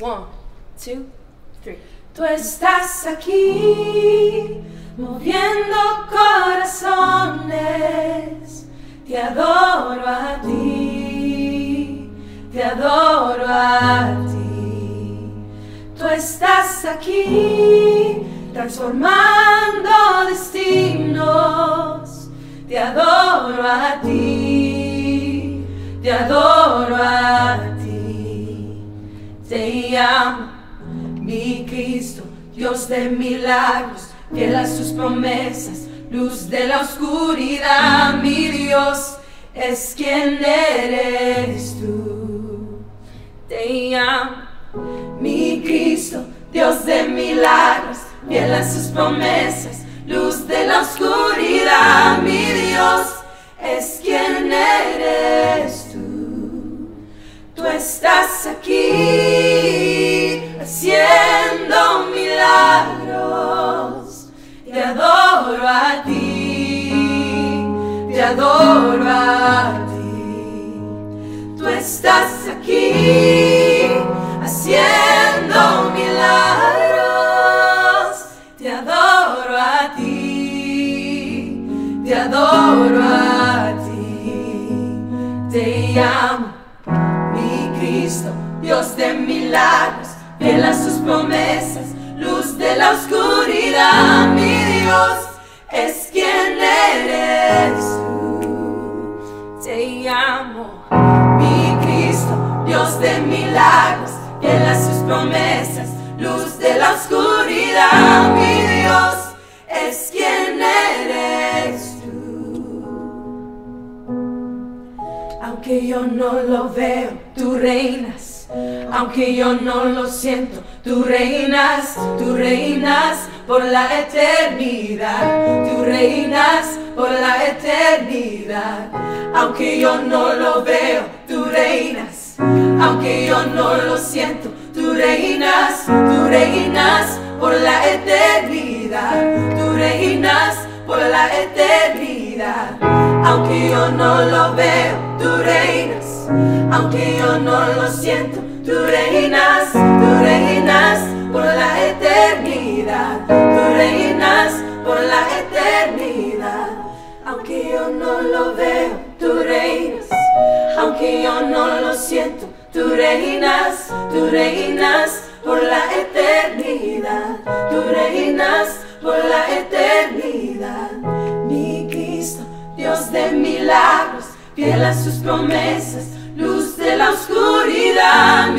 One, two, three. Tú estás aquí, moviendo corazones. Te adoro a ti, te adoro a ti. Tú estás aquí, transformando destinos. Te adoro a ti, te adoro mi Cristo, Dios de milagros, fiel a sus promesas, luz de la oscuridad, mi Dios es quien eres tú. Te amo, mi Cristo, Dios de milagros, fiel a sus promesas, luz de la oscuridad, mi Dios es quien eres tú. Tú estás aquí estás aquí haciendo milagros. Te adoro a ti, te adoro a ti. Te amo, mi Cristo, Dios de milagros fiel a sus promesas, luz de la oscuridad, mi Dios es quien eres oscuridad, mi Dios es quien eres tú. Aunque yo no lo veo, tú reinas. Aunque yo no lo siento, tú reinas, tú reinas por la eternidad, tú reinas por la eternidad. Aunque yo no lo veo, tú reinas, aunque yo no lo siento, tú reinas, tú reinas por la eternidad, tú reinas por la eternidad. Aunque yo no lo veo, tú reinas. Aunque yo no lo siento, tú reinas, tú reinas por la eternidad, tú reinas por la eternidad. Aunque yo no lo veo, tú reinas, tú reinas por la eternidad, tú reinas por la eternidad. Mi Cristo, Dios de milagros, fiel a sus promesas luz de la oscuridad,